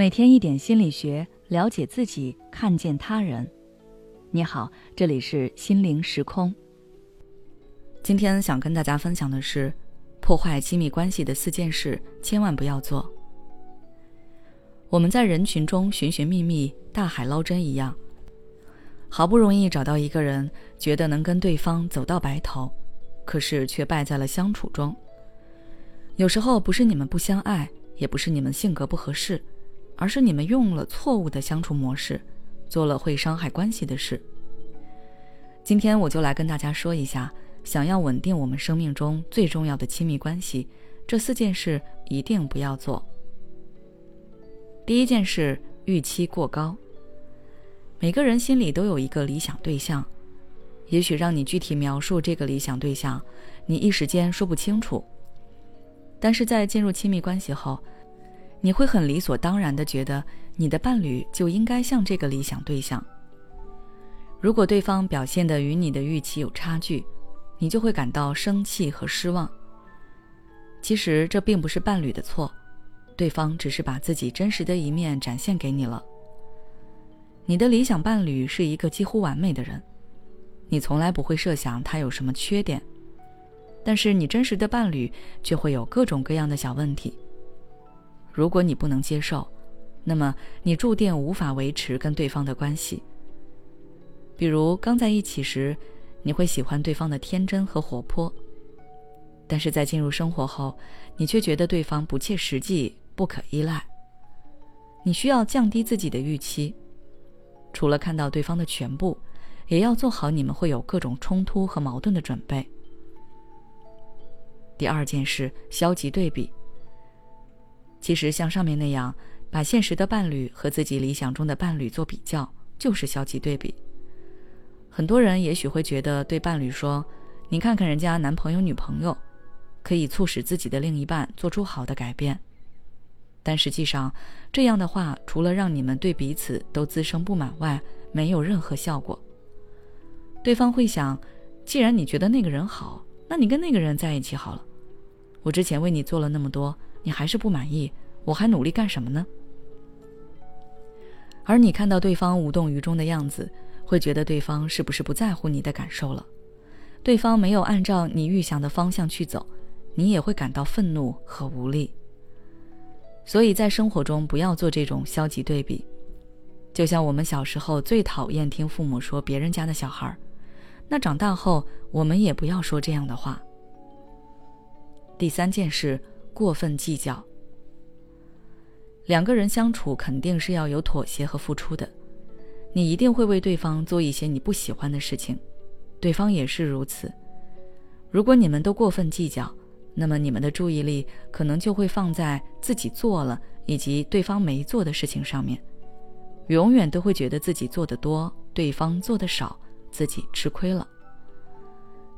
每天一点心理学，了解自己，看见他人。你好，这里是心灵时空。今天想跟大家分享的是，破坏亲密关系的四件事，千万不要做。我们在人群中寻寻觅觅，大海捞针一样，好不容易找到一个人，觉得能跟对方走到白头，可是却败在了相处中。有时候不是你们不相爱，也不是你们性格不合适。而是你们用了错误的相处模式，做了会伤害关系的事。今天我就来跟大家说一下，想要稳定我们生命中最重要的亲密关系，这四件事一定不要做。第一件事，预期过高。每个人心里都有一个理想对象，也许让你具体描述这个理想对象，你一时间说不清楚。但是在进入亲密关系后，你会很理所当然的觉得你的伴侣就应该像这个理想对象。如果对方表现的与你的预期有差距，你就会感到生气和失望。其实这并不是伴侣的错，对方只是把自己真实的一面展现给你了。你的理想伴侣是一个几乎完美的人，你从来不会设想他有什么缺点，但是你真实的伴侣却会有各种各样的小问题。如果你不能接受，那么你注定无法维持跟对方的关系。比如刚在一起时，你会喜欢对方的天真和活泼，但是在进入生活后，你却觉得对方不切实际、不可依赖。你需要降低自己的预期，除了看到对方的全部，也要做好你们会有各种冲突和矛盾的准备。第二件事，消极对比。其实像上面那样，把现实的伴侣和自己理想中的伴侣做比较，就是消极对比。很多人也许会觉得对伴侣说：“你看看人家男朋友、女朋友，可以促使自己的另一半做出好的改变。”但实际上，这样的话除了让你们对彼此都滋生不满外，没有任何效果。对方会想：“既然你觉得那个人好，那你跟那个人在一起好了。我之前为你做了那么多。”你还是不满意，我还努力干什么呢？而你看到对方无动于衷的样子，会觉得对方是不是不在乎你的感受了？对方没有按照你预想的方向去走，你也会感到愤怒和无力。所以在生活中不要做这种消极对比。就像我们小时候最讨厌听父母说别人家的小孩，那长大后我们也不要说这样的话。第三件事。过分计较。两个人相处肯定是要有妥协和付出的，你一定会为对方做一些你不喜欢的事情，对方也是如此。如果你们都过分计较，那么你们的注意力可能就会放在自己做了以及对方没做的事情上面，永远都会觉得自己做的多，对方做的少，自己吃亏了。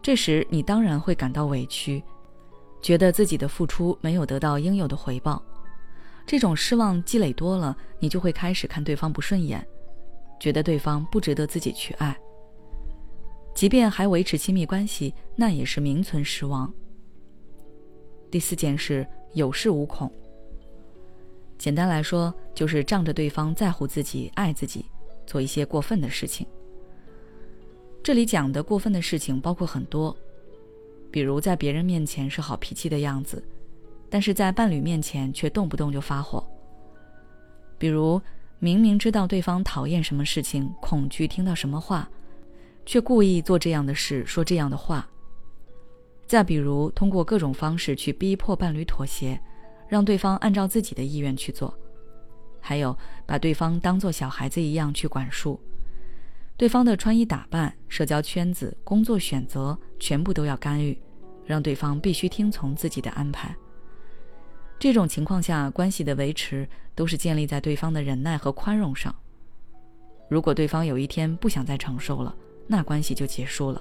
这时你当然会感到委屈。觉得自己的付出没有得到应有的回报，这种失望积累多了，你就会开始看对方不顺眼，觉得对方不值得自己去爱。即便还维持亲密关系，那也是名存实亡。第四件事，有恃无恐。简单来说，就是仗着对方在乎自己、爱自己，做一些过分的事情。这里讲的过分的事情包括很多。比如在别人面前是好脾气的样子，但是在伴侣面前却动不动就发火。比如明明知道对方讨厌什么事情，恐惧听到什么话，却故意做这样的事，说这样的话。再比如通过各种方式去逼迫伴侣妥协，让对方按照自己的意愿去做，还有把对方当做小孩子一样去管束。对方的穿衣打扮、社交圈子、工作选择，全部都要干预，让对方必须听从自己的安排。这种情况下，关系的维持都是建立在对方的忍耐和宽容上。如果对方有一天不想再承受了，那关系就结束了。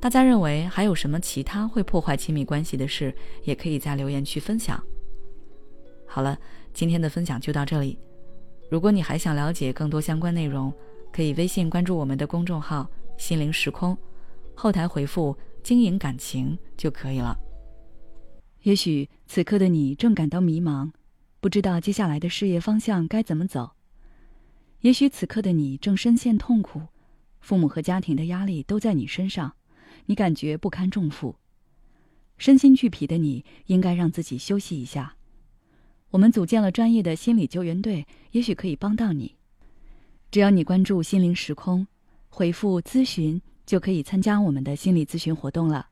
大家认为还有什么其他会破坏亲密关系的事，也可以在留言区分享。好了，今天的分享就到这里。如果你还想了解更多相关内容，可以微信关注我们的公众号“心灵时空”，后台回复“经营感情”就可以了。也许此刻的你正感到迷茫，不知道接下来的事业方向该怎么走。也许此刻的你正深陷痛苦，父母和家庭的压力都在你身上，你感觉不堪重负，身心俱疲的你应该让自己休息一下。我们组建了专业的心理救援队，也许可以帮到你。只要你关注“心灵时空”，回复“咨询”，就可以参加我们的心理咨询活动了。